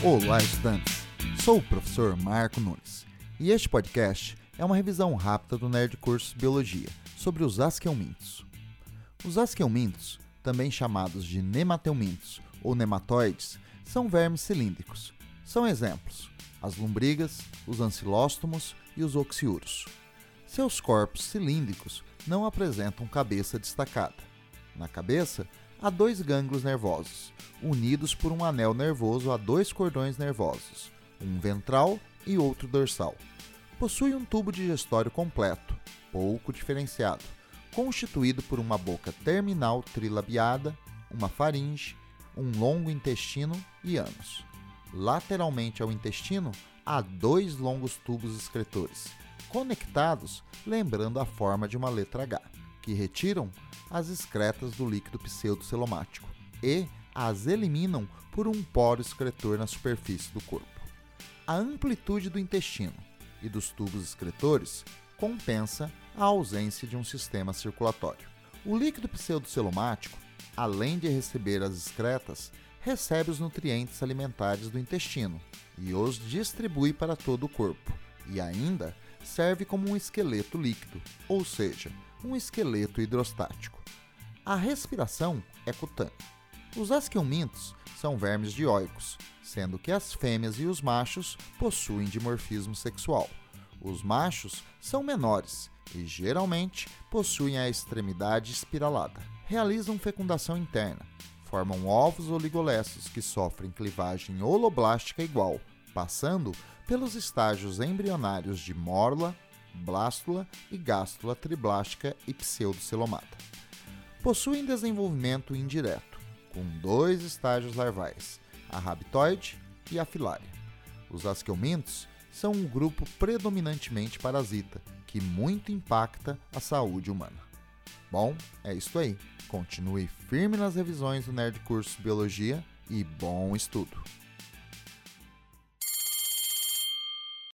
Olá, estudantes! Sou o professor Marco Nunes e este podcast é uma revisão rápida do Nerd Curso Biologia sobre os asqueumintos. Os asqueumintos, também chamados de nemateumintos ou nematóides, são vermes cilíndricos. São exemplos: as lombrigas, os ancilóstomos e os oxiuros. Seus corpos cilíndricos não apresentam cabeça destacada. Na cabeça, há dois gânglios nervosos, unidos por um anel nervoso a dois cordões nervosos, um ventral e outro dorsal. Possui um tubo digestório completo, pouco diferenciado, constituído por uma boca terminal trilabiada, uma faringe, um longo intestino e ânus. Lateralmente ao intestino, há dois longos tubos excretores, conectados lembrando a forma de uma letra H, que retiram as excretas do líquido pseudocelomático e as eliminam por um poro excretor na superfície do corpo. A amplitude do intestino e dos tubos excretores compensa a ausência de um sistema circulatório. O líquido pseudocelomático, além de receber as excretas, recebe os nutrientes alimentares do intestino e os distribui para todo o corpo, e ainda serve como um esqueleto líquido, ou seja, um esqueleto hidrostático. A respiração é cutânea. Os asqueumintos são vermes dioicos, sendo que as fêmeas e os machos possuem dimorfismo sexual. Os machos são menores e geralmente possuem a extremidade espiralada. Realizam fecundação interna, formam ovos oligolessos que sofrem clivagem holoblástica igual, passando pelos estágios embrionários de mórula, blástula e gástula triblástica e pseudocelomata. Possuem desenvolvimento indireto, com dois estágios larvais, a rabitoide e a filária. Os asqueumintos são um grupo predominantemente parasita, que muito impacta a saúde humana. Bom, é isso aí. Continue firme nas revisões do Nerd Curso Biologia e bom estudo!